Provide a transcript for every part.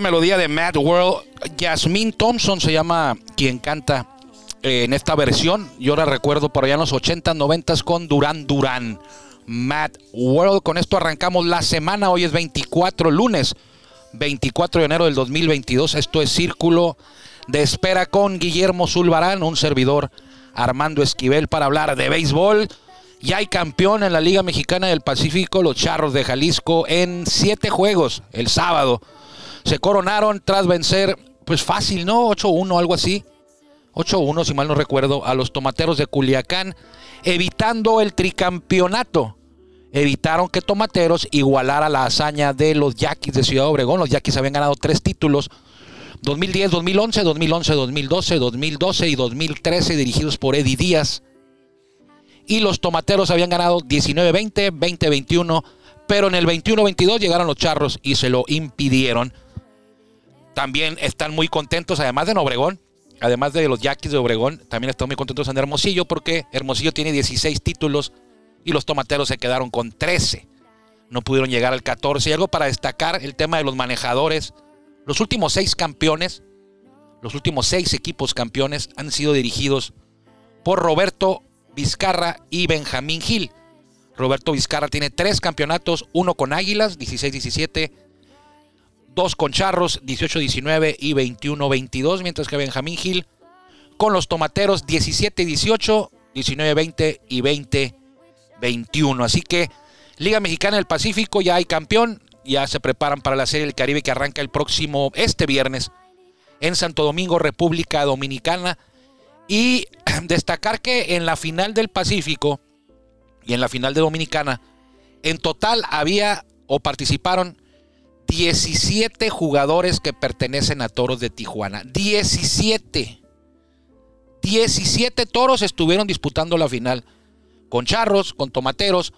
melodía de Mad World. Jasmine Thompson se llama quien canta eh, en esta versión. Yo la recuerdo por allá en los 80, 90 con Duran Duran. Mad World. Con esto arrancamos la semana. Hoy es 24, lunes 24 de enero del 2022. Esto es Círculo de Espera con Guillermo Zulbarán, un servidor Armando Esquivel para hablar de béisbol. Ya hay campeón en la Liga Mexicana del Pacífico, los Charros de Jalisco, en siete juegos el sábado. Se coronaron tras vencer, pues fácil, ¿no? 8-1, algo así. 8-1, si mal no recuerdo, a los Tomateros de Culiacán, evitando el tricampeonato. Evitaron que Tomateros igualara la hazaña de los Yaquis de Ciudad Obregón. Los Yaquis habían ganado tres títulos 2010, 2011, 2011, 2012, 2012 y 2013 dirigidos por Eddie Díaz y los tomateros habían ganado 19-20, 20-21, pero en el 21-22 llegaron los charros y se lo impidieron. También están muy contentos, además de en Obregón, además de los Yaquis de Obregón, también están muy contentos en Hermosillo porque Hermosillo tiene 16 títulos y los tomateros se quedaron con 13. No pudieron llegar al 14. Y algo para destacar, el tema de los manejadores. Los últimos seis campeones, los últimos seis equipos campeones han sido dirigidos por Roberto Vizcarra y Benjamín Gil. Roberto Vizcarra tiene tres campeonatos, uno con Águilas, 16-17, dos con Charros, 18-19 y 21-22, mientras que Benjamín Gil con los Tomateros, 17-18, 19-20 y 20-21. Así que Liga Mexicana del Pacífico ya hay campeón, ya se preparan para la Serie del Caribe que arranca el próximo, este viernes, en Santo Domingo, República Dominicana. Y destacar que en la final del Pacífico y en la final de Dominicana, en total había o participaron 17 jugadores que pertenecen a Toros de Tijuana. 17. 17 toros estuvieron disputando la final. Con charros, con tomateros,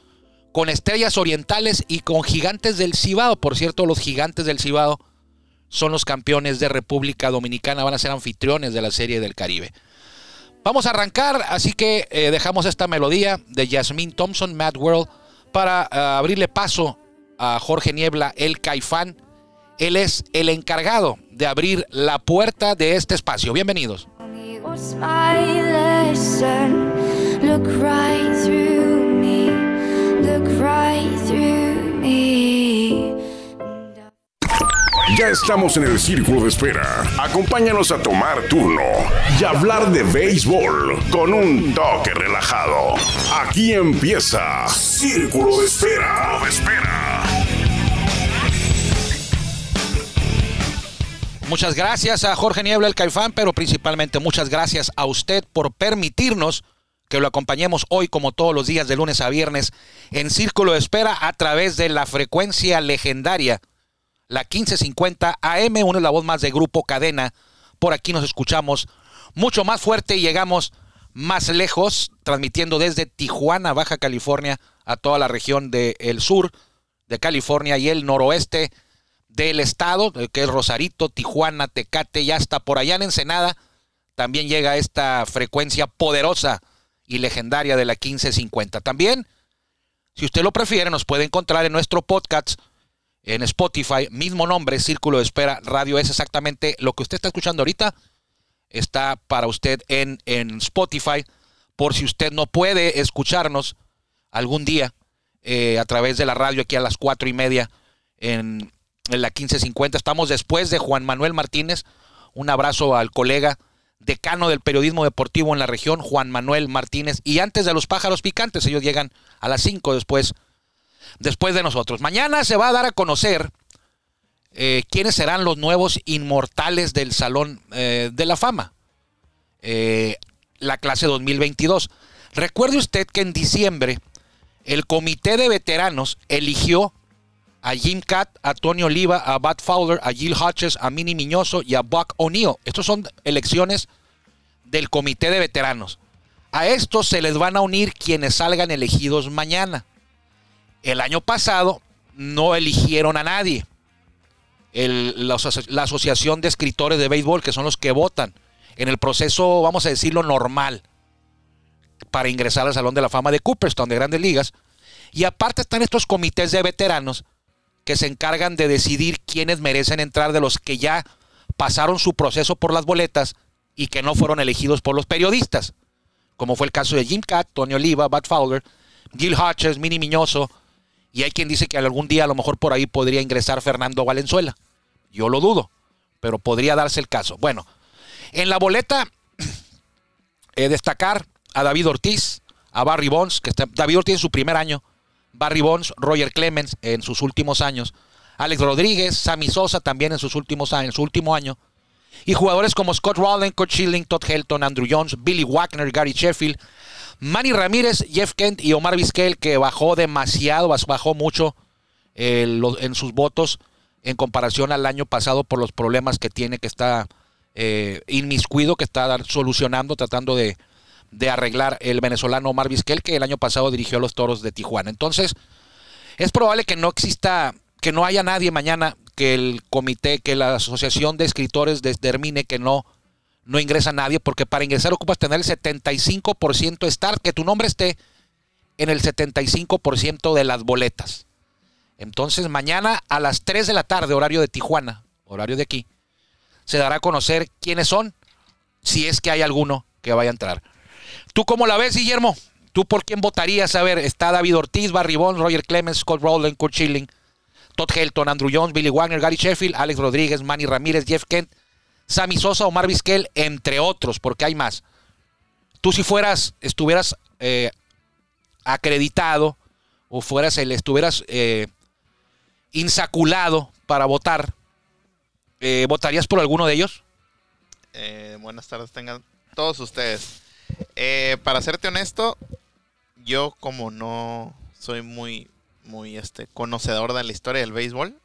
con estrellas orientales y con gigantes del Cibao. Por cierto, los gigantes del Cibao son los campeones de República Dominicana. Van a ser anfitriones de la Serie del Caribe. Vamos a arrancar, así que eh, dejamos esta melodía de Jasmine Thompson, Mad World, para eh, abrirle paso a Jorge Niebla, el Caifán. Él es el encargado de abrir la puerta de este espacio. Bienvenidos. Ya estamos en el círculo de espera. Acompáñanos a tomar turno y hablar de béisbol con un toque relajado. Aquí empieza Círculo de Espera. De espera. Muchas gracias a Jorge Niebla, el Caifán, pero principalmente muchas gracias a usted por permitirnos que lo acompañemos hoy como todos los días de lunes a viernes en Círculo de Espera a través de la frecuencia legendaria la 1550 AM, una es la voz más de Grupo Cadena. Por aquí nos escuchamos mucho más fuerte y llegamos más lejos, transmitiendo desde Tijuana, Baja California, a toda la región del sur de California y el noroeste del estado, que es Rosarito, Tijuana, Tecate, ya hasta por allá en Ensenada, también llega esta frecuencia poderosa y legendaria de la 1550. También, si usted lo prefiere, nos puede encontrar en nuestro podcast en Spotify, mismo nombre, Círculo de Espera Radio, es exactamente lo que usted está escuchando ahorita. Está para usted en, en Spotify, por si usted no puede escucharnos algún día eh, a través de la radio aquí a las cuatro y media en, en la 1550. Estamos después de Juan Manuel Martínez. Un abrazo al colega decano del periodismo deportivo en la región, Juan Manuel Martínez. Y antes de los pájaros picantes, ellos llegan a las 5 después después de nosotros. Mañana se va a dar a conocer eh, quiénes serán los nuevos inmortales del Salón eh, de la Fama, eh, la clase 2022. Recuerde usted que en diciembre el comité de veteranos eligió a Jim Catt, a Tony Oliva, a Bud Fowler, a Jill Hodges, a Minnie Miñoso y a Buck O'Neill. Estos son elecciones del comité de veteranos. A estos se les van a unir quienes salgan elegidos mañana. El año pasado no eligieron a nadie. la, Asociación de Escritores de Béisbol, que son los que votan en el proceso, vamos a decirlo, normal para ingresar al Salón de la Fama de Cooperstown de Grandes Ligas. Y aparte están estos comités de veteranos que se encargan de decidir quiénes merecen entrar de los que ya pasaron su proceso por las boletas y que no fueron elegidos por los periodistas, como fue el caso de Jim Cat, Tony Oliva, Bud Fowler, Gil Hodges, Mini Miñoso, y hay quien dice que algún día a lo mejor por ahí podría ingresar Fernando Valenzuela. Yo lo dudo, pero podría darse el caso. Bueno, en la boleta, destacar a David Ortiz, a Barry Bonds, que está, David Ortiz en su primer año, Barry Bonds, Roger Clemens en sus últimos años, Alex Rodríguez, Sammy Sosa también en sus últimos años, en su último año, y jugadores como Scott Rowland, Kurt Schilling, Todd Helton, Andrew Jones, Billy Wagner, Gary Sheffield, Manny Ramírez, Jeff Kent y Omar Vizquel, que bajó demasiado, bajó mucho eh, en sus votos en comparación al año pasado por los problemas que tiene, que está eh, inmiscuido, que está solucionando, tratando de, de arreglar el venezolano Omar Vizquel, que el año pasado dirigió a los Toros de Tijuana. Entonces, es probable que no exista, que no haya nadie mañana, que el comité, que la asociación de escritores determine que no, no ingresa nadie, porque para ingresar ocupas tener el 75% estar, que tu nombre esté en el 75% de las boletas. Entonces, mañana a las 3 de la tarde, horario de Tijuana, horario de aquí, se dará a conocer quiénes son, si es que hay alguno que vaya a entrar. ¿Tú cómo la ves, Guillermo? ¿Tú por quién votarías? A ver, está David Ortiz, Barry Roger Clemens, Scott Rowland, Kurt Schilling, Todd Helton, Andrew Jones, Billy Wagner, Gary Sheffield, Alex Rodríguez, Manny Ramírez, Jeff Kent, Sammy Sosa, Omar Vizquel, entre otros, porque hay más. Tú si fueras, estuvieras eh, acreditado o fueras el, estuvieras eh, insaculado para votar, eh, ¿votarías por alguno de ellos? buenas tardes tengan todos ustedes. Eh, para serte honesto, yo como no soy muy, muy este, conocedor de la historia del béisbol,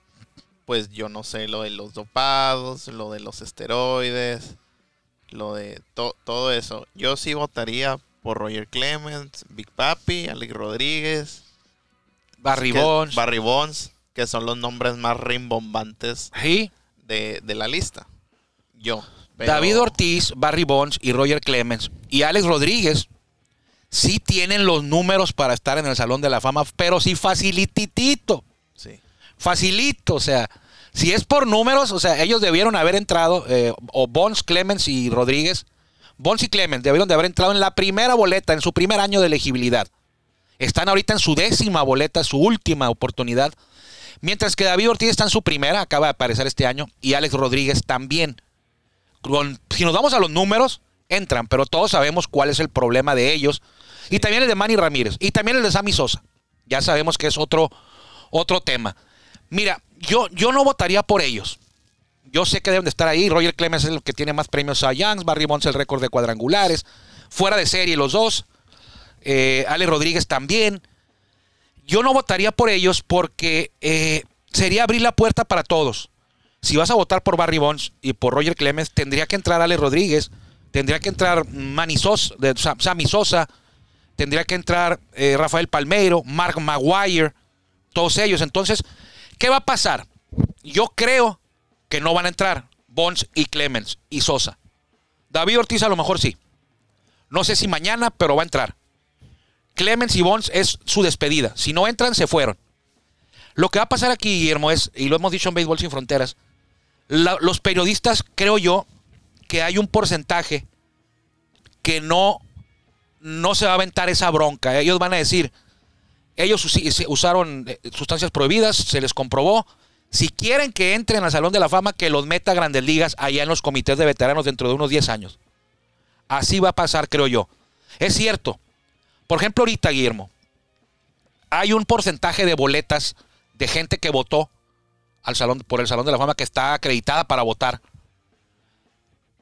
pues yo no sé lo de los dopados, lo de los esteroides, lo de todo eso. Yo sí votaría por Roger Clemens, Big Papi, Alex Rodríguez, Barry Bonds. Barry Bonds, que son los nombres más rimbombantes de, de la lista. Yo. David Ortiz, Barry Bonds y Roger Clemens y Alex Rodríguez sí tienen los números para estar en el Salón de la Fama, pero sí facilititito. Sí. Facilito, o sea, si es por números, o sea, ellos debieron haber entrado, eh, o Bonds, Clemens y Rodríguez, Bonds y Clemens debieron de haber entrado en la primera boleta, en su primer año de elegibilidad. Están ahorita en su décima boleta, su última oportunidad. Mientras que David Ortiz está en su primera, acaba de aparecer este año, y Alex Rodríguez también si nos vamos a los números, entran, pero todos sabemos cuál es el problema de ellos. Y también el de Manny Ramírez. Y también el de Sammy Sosa. Ya sabemos que es otro, otro tema. Mira, yo, yo no votaría por ellos. Yo sé que deben de estar ahí. Roger Clemens es el que tiene más premios a Youngs. Barry Bonds el récord de cuadrangulares. Fuera de serie los dos. Eh, Ale Rodríguez también. Yo no votaría por ellos porque eh, sería abrir la puerta para todos si vas a votar por Barry Bonds y por Roger Clemens, tendría que entrar Ale Rodríguez, tendría que entrar Sammy Sosa, tendría que entrar eh, Rafael Palmeiro, Mark Maguire, todos ellos. Entonces, ¿qué va a pasar? Yo creo que no van a entrar Bonds y Clemens y Sosa. David Ortiz a lo mejor sí. No sé si mañana, pero va a entrar. Clemens y Bonds es su despedida. Si no entran, se fueron. Lo que va a pasar aquí, Guillermo, es, y lo hemos dicho en Béisbol Sin Fronteras, los periodistas, creo yo, que hay un porcentaje que no, no se va a aventar esa bronca. Ellos van a decir, ellos usaron eh, sustancias prohibidas, se les comprobó. Si quieren que entren al Salón de la Fama, que los meta a grandes ligas allá en los comités de veteranos dentro de unos 10 años. Así va a pasar, creo yo. Es cierto. Por ejemplo, ahorita, Guillermo, hay un porcentaje de boletas de gente que votó al salón, por el Salón de la Fama que está acreditada para votar.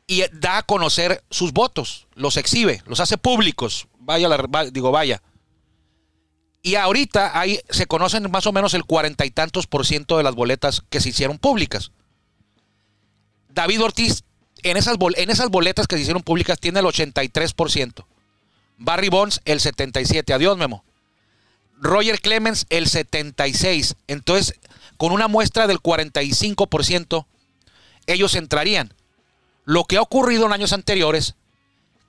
Y da a conocer sus votos, los exhibe, los hace públicos. Vaya, digo, vaya. Y ahorita ahí se conocen más o menos el cuarenta y tantos por ciento de las boletas que se hicieron públicas. David Ortiz, en esas, en esas boletas que se hicieron públicas, tiene el 83%. Barry Bonds, el 77%. Adiós, Memo. Roger Clemens, el 76%. Entonces, con una muestra del 45%, ellos entrarían. Lo que ha ocurrido en años anteriores,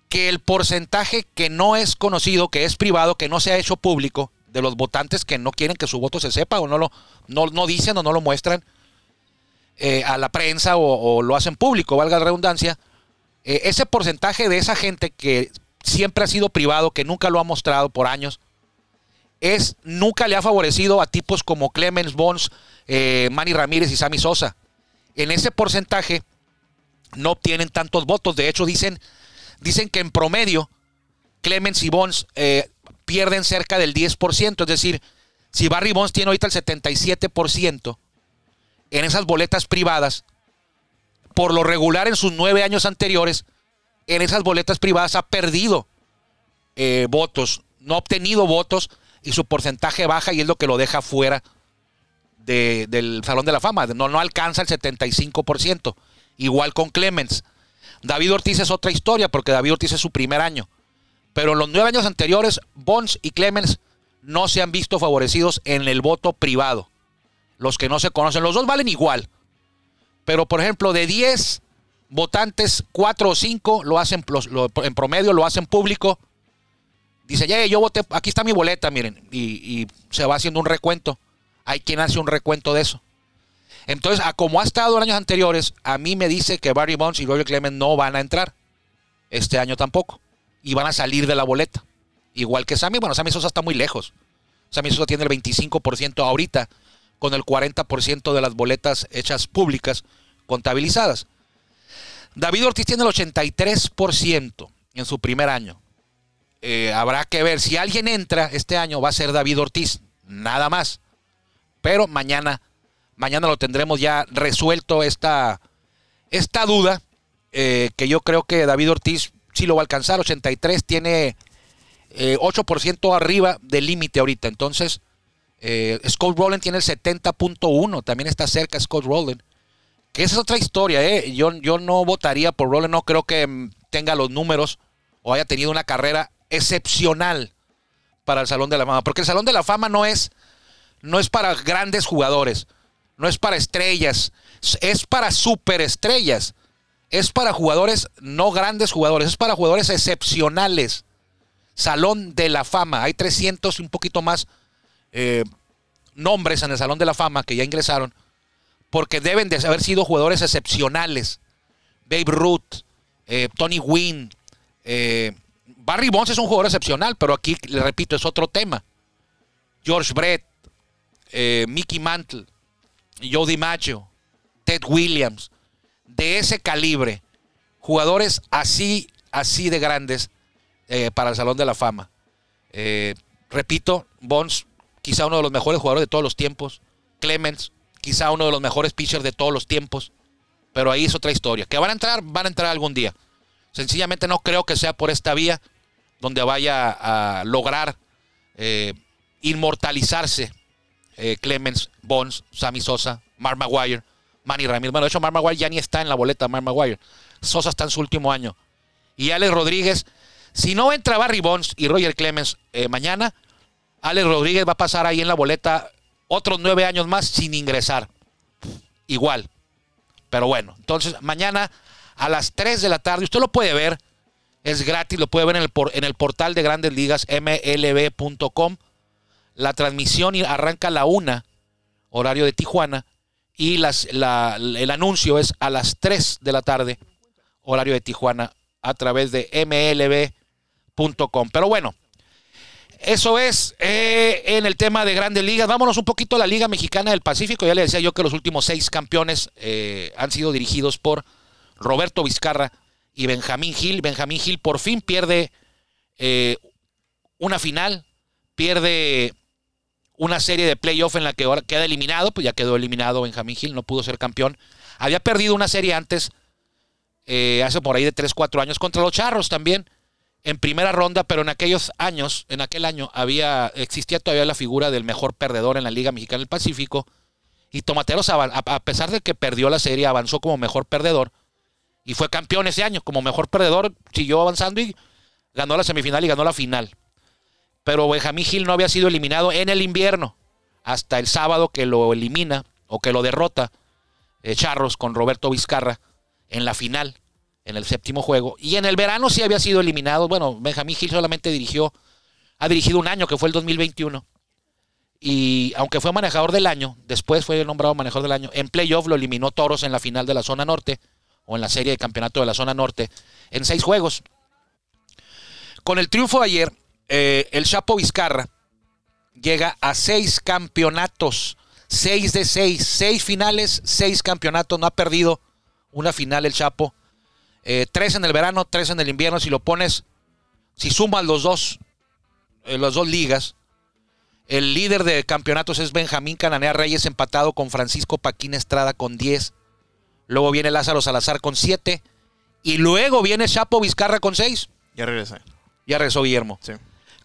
que el porcentaje que no es conocido, que es privado, que no se ha hecho público, de los votantes que no quieren que su voto se sepa o no lo no, no dicen o no lo muestran eh, a la prensa o, lo hacen público, valga la redundancia, eh, ese porcentaje de esa gente que siempre ha sido privado, que nunca lo ha mostrado por años, es nunca le ha favorecido a tipos como Clemens Bonds, eh, Manny Ramírez y Sammy Sosa. En ese porcentaje no obtienen tantos votos. De hecho, dicen, dicen que en promedio Clemens y Bonds eh, pierden cerca del 10%. Es decir, si Barry Bonds tiene ahorita el 77% en esas boletas privadas, por lo regular en sus nueve años anteriores, en esas boletas privadas ha perdido eh, votos, no ha obtenido votos y su porcentaje baja y es lo que lo deja fuera de- del Salón de la Fama. No, no alcanza el 75%. Igual con Clemens. David Ortiz es otra historia porque David Ortiz es su primer año. Pero en los nueve años anteriores, Bonds y Clemens no se han visto favorecidos en el voto privado. Los que no se conocen, los dos valen igual. Pero, por ejemplo, de 10 votantes, 4 o 5 lo hacen en promedio, lo hacen público. Dice, ya, yo voté, aquí está mi boleta, miren. Y, se va haciendo un recuento. Hay quien hace un recuento de eso. Entonces, a como ha estado en años anteriores, a mí me dice que Barry Bonds y Roger Clemens no van a entrar. Este año tampoco. Y van a salir de la boleta. Igual que Sammy. Bueno, Sammy Sosa está muy lejos. Sammy Sosa tiene el 25% ahorita, con el 40% de las boletas hechas públicas contabilizadas. David Ortiz tiene el 83% en su primer año. Eh, habrá que ver si alguien entra este año va a ser David Ortiz, nada más. Pero mañana, mañana lo tendremos ya resuelto esta, esta duda, eh, que yo creo que David Ortiz sí lo va a alcanzar. 83 tiene eh, 8% arriba del límite ahorita. Entonces, eh, Scott Rowland tiene el 70.1, también está cerca Scott Rowland. Que esa es otra historia, ¿eh? Yo, yo no votaría por Rowland, no creo que tenga los números o haya tenido una carrera excepcional para el Salón de la Fama. Porque el Salón de la Fama no es, no es para grandes jugadores, no es para estrellas, es para superestrellas, es para jugadores, no grandes jugadores, es para jugadores excepcionales. Salón de la Fama, hay 300 y un poquito más eh, nombres en el Salón de la Fama que ya ingresaron, porque deben de haber sido jugadores excepcionales. Babe Ruth, eh, Tony Wynn, eh, Barry Bonds es un jugador excepcional, pero aquí, le repito, es otro tema. George Brett, eh, Mickey Mantle, Joe DiMaggio, Ted Williams, de ese calibre, jugadores así, así de grandes eh, para el Salón de la Fama. Eh, repito, Bonds, quizá uno de los mejores jugadores de todos los tiempos. Clemens, quizá uno de los mejores pitchers de todos los tiempos. Pero ahí es otra historia. Que van a entrar, van a entrar algún día. Sencillamente no creo que sea por esta vía donde vaya a lograr eh, inmortalizarse eh, Clemens, Bonds, Sammy Sosa, Mark Maguire, Manny Ramírez. Bueno, de hecho, Mark Maguire ya ni está en la boleta, Mark Maguire. Sosa está en su último año. Y Alex Rodríguez, si no entra Barry Bonds y Roger Clemens eh, mañana, Alex Rodríguez va a pasar ahí en la boleta otros nueve años más sin ingresar. Igual. Pero bueno, entonces mañana a las 3 de la tarde, usted lo puede ver, es gratis, lo puede ver en el, por- en el portal de Grandes Ligas, mlb.com. La transmisión arranca a la 1, horario de Tijuana, y las, la- el anuncio es a las 3 de la tarde, horario de Tijuana, a través de mlb.com. Pero bueno, eso es eh, en el tema de grandes ligas. Vámonos un poquito a la Liga Mexicana del Pacífico. Ya le decía yo que los últimos seis campeones eh, han sido dirigidos por Roberto Vizcarra y Benjamín Gil. Benjamín Gil por fin pierde eh, una final, pierde una serie de playoff en la que ahora queda eliminado, pues ya quedó eliminado Benjamín Gil, no pudo ser campeón. Había perdido una serie antes, eh, hace por ahí de 3, 4 años, contra los Charros también en primera ronda, pero en aquellos años, en aquel año, había, existía todavía la figura del mejor perdedor en la Liga Mexicana del Pacífico. Y Tomateros, a pesar de que perdió la serie, avanzó como mejor perdedor. Y fue campeón ese año. Como mejor perdedor, siguió avanzando y ganó la semifinal y ganó la final. Pero Benjamín Gil no había sido eliminado en el invierno. Hasta el sábado que lo elimina o que lo derrota eh, Charros con Roberto Vizcarra en la final en el séptimo juego. Y en el verano sí había sido eliminado. Bueno, Benjamín Gil solamente dirigió, ha dirigido un año, que fue el 2021. Y aunque fue manejador del año, después fue nombrado manejador del año, en playoff lo eliminó Toros en la final de la zona norte, o en la serie de campeonato de la zona norte, en seis juegos. Con el triunfo de ayer, eh, el Chapo Vizcarra llega a seis campeonatos. Seis de seis. Seis finales, seis campeonatos. No ha perdido una final el Chapo. Eh, tres en el verano, tres en el invierno. Si lo pones, si sumas los dos, eh, las dos ligas, el líder de campeonatos es Benjamín Cananea Reyes, empatado con Francisco Paquín Estrada con 10. Luego viene Lázaro Salazar con 7. Y luego viene Chapo Vizcarra con 6. Ya regresé. Ya regresó Guillermo. Sí.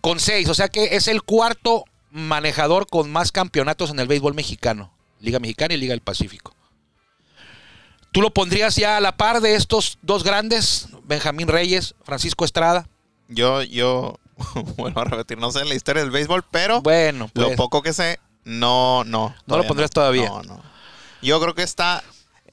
Con 6. O sea que es el cuarto manejador con más campeonatos en el béisbol mexicano. Liga Mexicana y Liga del Pacífico. ¿Tú lo pondrías ya a la par de estos dos grandes? Benjamín Reyes, Francisco Estrada. Yo, yo, vuelvo a repetir, no sé la historia del béisbol, pero Bueno, pues. lo poco que sé, no, no. ¿No lo pondrías todavía? No, no. Yo creo que está,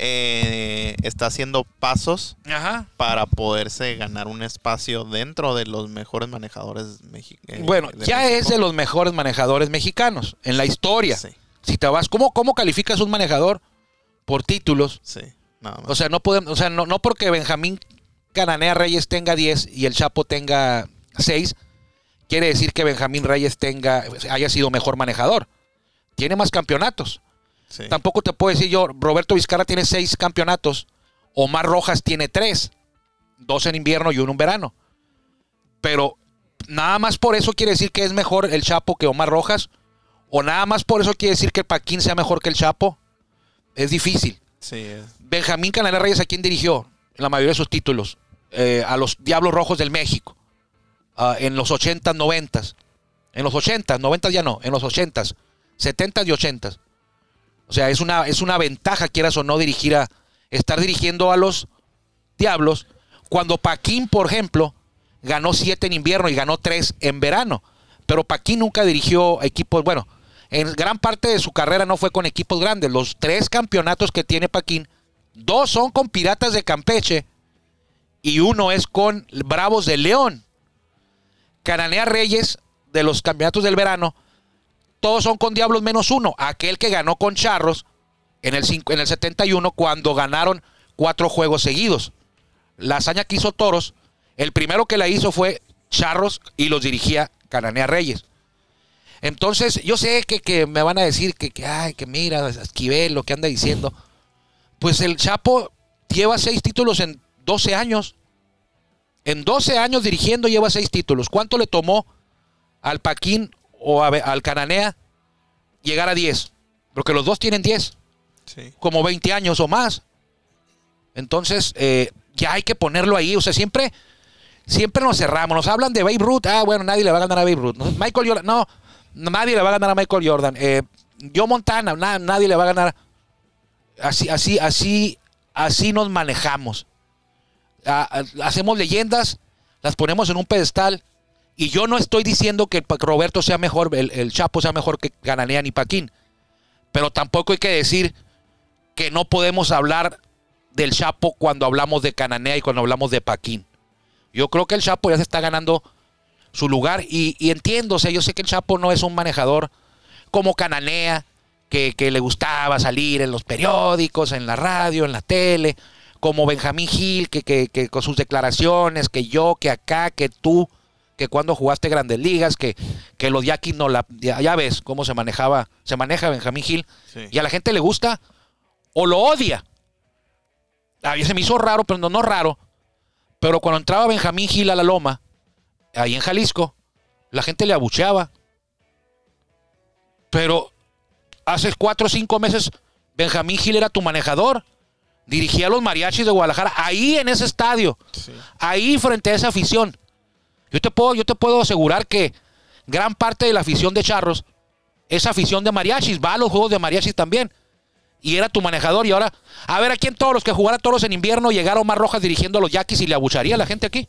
eh, está haciendo pasos Ajá. para poderse ganar un espacio dentro de los mejores manejadores mexicanos. Bueno, ya es de los mejores manejadores mexicanos en la historia. Sí, Si te vas, ¿cómo, cómo calificas un manejador? Por títulos. sí, nada más. O sea, no podemos, o sea, no, no porque Benjamín Cananea Reyes tenga 10 y el Chapo tenga 6, quiere decir que Benjamín Reyes tenga, haya sido mejor manejador. Tiene más campeonatos. Sí. Tampoco te puedo decir yo, Roberto Vizcarra tiene 6 campeonatos, Omar Rojas tiene 3, dos en invierno y uno en verano. Pero nada más por eso quiere decir que es mejor el Chapo que Omar Rojas, o nada más por eso quiere decir que Paquín sea mejor que el Chapo. Es difícil. Sí, es- Benjamín Cananea Reyes, ¿a quién dirigió? En la mayoría de sus títulos. Eh, a los Diablos Rojos del México. Ah, en los 80s, 90s. En los 80s, 90s ya no. En los 80s, 70s y 80s. O sea, es una, es una ventaja, quieras o no, dirigir a. Estar dirigiendo a los Diablos. Cuando Paquín, por ejemplo, ganó 7 en invierno y ganó 3 en verano. Pero Paquín nunca dirigió equipos. Bueno, en gran parte de su carrera no fue con equipos grandes. Los tres campeonatos que tiene Paquín, dos son con Piratas de Campeche y uno es con Bravos de León. Cananea Reyes, de los campeonatos del verano, todos son con Diablos menos uno. Aquel que ganó con Charros en el, cinco- en el 71 cuando ganaron cuatro juegos seguidos. La hazaña que hizo Toros, el primero que la hizo fue Charros y los dirigía Cananea Reyes. Entonces, yo sé que, que me van a decir que, que, ay, que mira, Esquivel, lo que anda diciendo. Pues el Chapo lleva seis títulos en 12 años. En 12 años dirigiendo lleva seis títulos. ¿Cuánto le tomó al Paquín o a- al Cananea llegar a 10? Porque los dos tienen 10, sí. como 20 años o más. Entonces, eh, ya hay que ponerlo ahí. O sea, siempre, siempre nos cerramos. Nos hablan de Babe Ruth. Ah, bueno, nadie le va a ganar a Babe Ruth. Michael Jordan, no, nadie le va a ganar a Michael Jordan. Eh, Joe Montana, na- nadie le va a ganar. Así, así, así, así nos manejamos. Ah, ah, hacemos leyendas, las ponemos en un pedestal. Y yo no estoy diciendo que Roberto sea mejor, el, el Chapo sea mejor que Cananea ni Paquín. Pero tampoco hay que decir que no podemos hablar del Chapo cuando hablamos de Cananea y cuando hablamos de Paquín. Yo creo que el Chapo ya se está ganando su lugar y, y entiendo, o sea, yo sé que el Chapo no es un manejador como Cananea, que, que le gustaba salir en los periódicos, en la radio, en la tele, como Benjamín Gil, que, que- que con sus declaraciones, que yo, que acá, que tú, que cuando jugaste grandes ligas, que, que los Yaquis no la... Ya, ya ves cómo se manejaba, se maneja Benjamín Gil, Sí. y a la gente le gusta o lo odia. A mí se me hizo raro, pero no, no raro. Pero cuando entraba Benjamín Gil a la loma, ahí en Jalisco, la gente le abucheaba. Pero hace cuatro o cinco meses, Benjamín Gil era tu manejador. Dirigía a los mariachis de Guadalajara, ahí en ese estadio, Sí. ahí frente a esa afición. Yo te puedo, yo te puedo asegurar que gran parte de la afición de Charros es afición de mariachis, va a los juegos de mariachis también. Y era tu manejador y ahora, a ver, aquí en todos los que jugara toros en invierno llegaron más rojas dirigiendo a los yaquis y le abucharía a la gente aquí.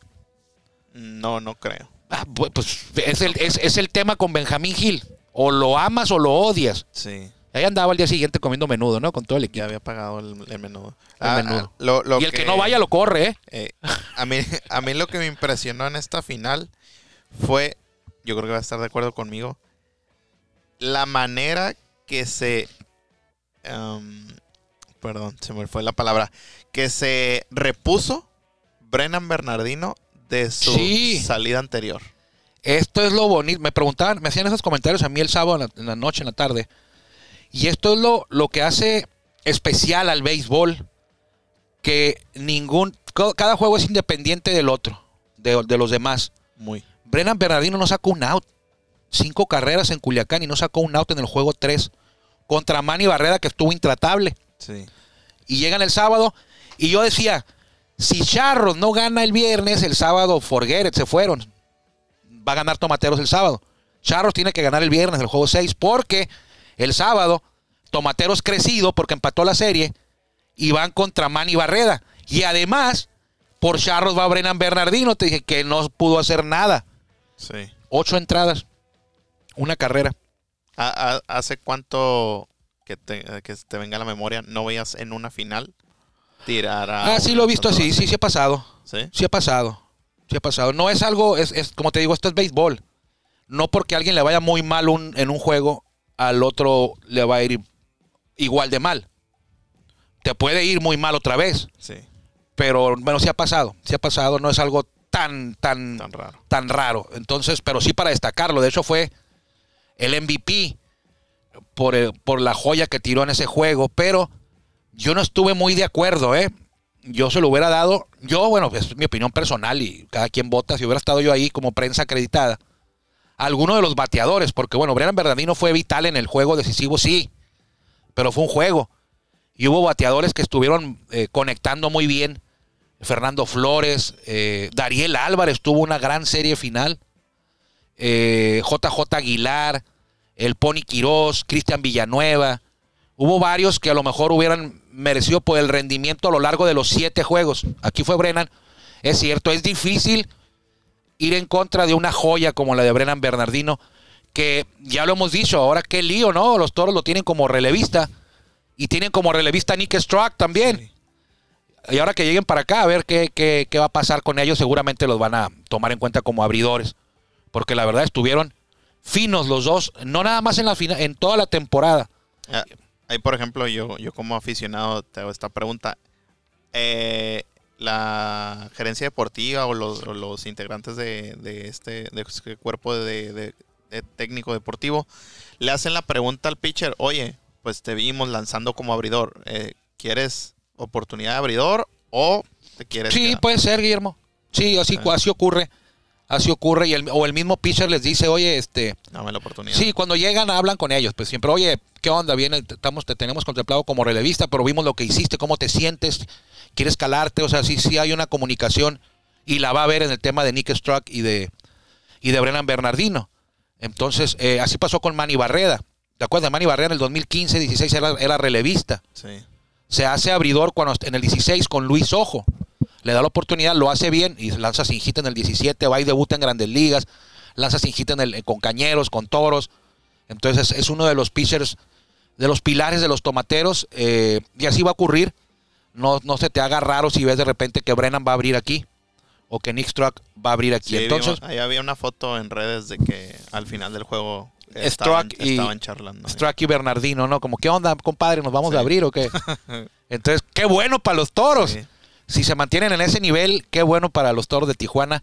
No, no creo. Ah, pues es el, es, es el tema con Benjamín Gil. O lo amas o lo odias. Sí. Ahí andaba al día siguiente comiendo menudo, ¿no? Con todo el equipo. Ya había pagado el, el menudo. El Ah, menudo. ah, lo- lo y el que... no vaya lo corre, ¿eh? Eh, a, mí, a mí lo que me impresionó en esta final fue, yo creo que va a estar de acuerdo conmigo, la manera que se... um, perdón, se me fue la palabra. Que se repuso Brennan Bernardino de su Sí. salida anterior. Esto es lo bonito. Me preguntaban, me hacían esos comentarios a mí el sábado en la, en la noche, en la tarde. Y esto es lo, lo que hace especial al béisbol. Que ningún. Cada juego es independiente del otro, de, de los demás. Muy. Brennan Bernardino no sacó un out. Cinco carreras en Culiacán y no sacó un out en el juego 3. Contra Manny Barreda, que estuvo intratable. Sí. Y llegan el sábado. Y yo decía: si Charros no gana el viernes, el sábado, forget it, se fueron. Va a ganar Tomateros el sábado. Charros tiene que ganar el viernes, el juego 6, porque el sábado Tomateros crecido porque empató la serie y van contra Manny Barreda. Y además, por Charros va Brennan Bernardino, te dije que no pudo hacer nada. Sí. Ocho entradas, una carrera. ¿Ha- ha- ¿Hace cuánto que te, que te venga a la memoria no veías en una final tirar a Ah, sí lo he visto así, sí, sí ha pasado. ¿Sí? Sí ha pasado. Sí ha pasado. No es algo, es, es- como te digo, esto es béisbol. No porque a alguien le vaya muy mal un- en un juego, al otro le va a ir igual de mal. Te puede ir muy mal otra vez, Sí. pero bueno, sí ha pasado. Sí ha pasado, no es algo tan, tan, Tan raro. tan raro. Entonces, pero sí para destacarlo. De hecho, fue el MVP por, el- por la joya que tiró en ese juego. Pero yo no estuve muy de acuerdo, ¿eh? Yo se lo hubiera dado. Yo, bueno, es mi opinión personal y cada quien vota. Si hubiera estado yo ahí como prensa acreditada, a alguno de los bateadores, porque bueno, Brennan Bernardino fue vital en el juego decisivo, sí, pero fue un juego. Y hubo bateadores que estuvieron eh, conectando muy bien. Fernando Flores, eh, Dariel Álvarez tuvo una gran serie final. eh, JJ Aguilar, el Pony Quirós, Cristian Villanueva. Hubo varios que a lo mejor hubieran merecido por el rendimiento a lo largo de los siete juegos. Aquí fue Brennan. Es cierto, es difícil ir en contra de una joya como la de Brennan Bernardino, que ya lo hemos dicho, ahora qué lío, ¿no? Los toros lo tienen como relevista y tienen como relevista a Nick Struck también. Y ahora que lleguen para acá, a ver qué, qué- qué va a pasar con ellos, seguramente los van a tomar en cuenta como abridores. Porque la verdad estuvieron finos los dos, no nada más en la fina- en toda la temporada. Ah, Ahí, por ejemplo, yo, yo como aficionado te hago esta pregunta. Eh, la gerencia deportiva o los, o los integrantes de, de este, de este cuerpo de, técnico deportivo le hacen la pregunta al pitcher, oye, pues te vimos lanzando como abridor, eh, ¿quieres oportunidad de abridor o te quieres Sí, quedar?" puede ser, Guillermo. Sí, así, así ocurre. Así ocurre. Y el, o el mismo pitcher les dice, oye, este, Dame la oportunidad. Sí, cuando llegan hablan con ellos, pues siempre, oye, ¿qué onda? Viene, te- estamos, te tenemos contemplado como relevista, pero vimos lo que hiciste, cómo te sientes, quieres calarte, o sea, sí, sí hay una comunicación y la va a haber en el tema de Nick Struck y de, y de Brennan Bernardino. Entonces, eh, así pasó con Manny Barreda. ¿Te acuerdas? Manny Barreda en el 2015-16 era, era relevista. Sí. Se hace abridor cuando en el 16 con Luis Ojo. Le da la oportunidad, lo hace bien y lanza sin hit en el 17, va y debuta en grandes ligas, lanza sin hit en el, con cañeros, con toros. Entonces es, uno de los pitchers, de los pilares de los tomateros. eh, y así va a ocurrir. No, no se te haga raro si ves de repente que Brennan va a abrir aquí o que Nick Struck va a abrir aquí. Sí, Entonces, vimos- ahí había una foto en redes de que al final del juego estaban, Struck y- estaban charlando. Struck y Bernardino, ¿no? Como, ¿qué onda, compadre? ¿Nos vamos Sí. a abrir o qué? Entonces, qué bueno para los toros. Sí. Si se mantienen en ese nivel, qué bueno para los toros de Tijuana.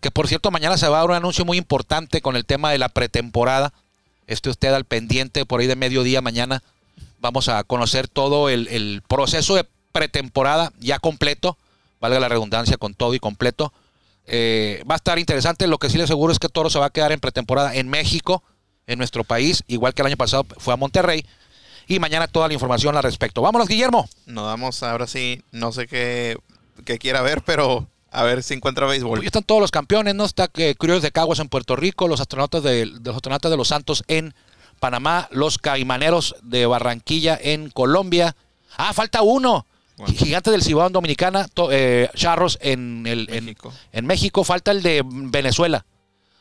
Que por cierto, mañana se va a dar un anuncio muy importante con el tema de la pretemporada. Esté usted al pendiente por ahí de mediodía mañana. Vamos a conocer todo el, proceso de pretemporada ya completo. Valga la redundancia con todo y completo. Eh, va a estar interesante. Lo que sí le aseguro es que Toro se va a quedar en pretemporada en México, en nuestro país, igual que el año pasado fue a Monterrey. Y mañana toda la información al respecto. Vámonos, Guillermo. Nos damos ahora sí, no sé qué, qué quiera ver, pero a ver si encuentra béisbol. Hoy están todos los campeones, ¿no? Está que Curios de Caguas en Puerto Rico, los astronautas de, los astronautas de los Santos en Panamá, los caimaneros de Barranquilla en Colombia. Ah, falta uno. Bueno. Gigantes del Cibao en Dominicana, to- eh, Charros en, el, en- México. en México. Falta el de Venezuela.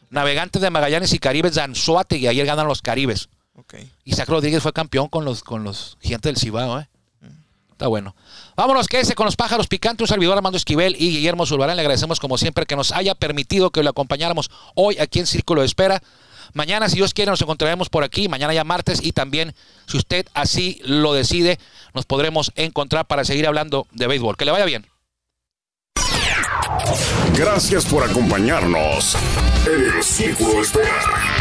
Navegantes de Magallanes y Caribes de Anzuategui. Ayer ganan los Caribes. Okay. Isaac Rodríguez fue campeón con los, con los gigantes del Cibao, ¿eh? Está bueno. Vámonos, quédese con los pájaros picantes. Un servidor Armando Esquivel y Guillermo Zulbarán. Le agradecemos como siempre que nos haya permitido que lo acompañáramos hoy aquí en Círculo de Espera. Mañana, si Dios quiere, nos encontraremos por aquí. Mañana ya martes y también, si usted así lo decide, nos podremos encontrar para seguir hablando de béisbol. Que le vaya bien. Gracias por acompañarnos en el Círculo de Espera.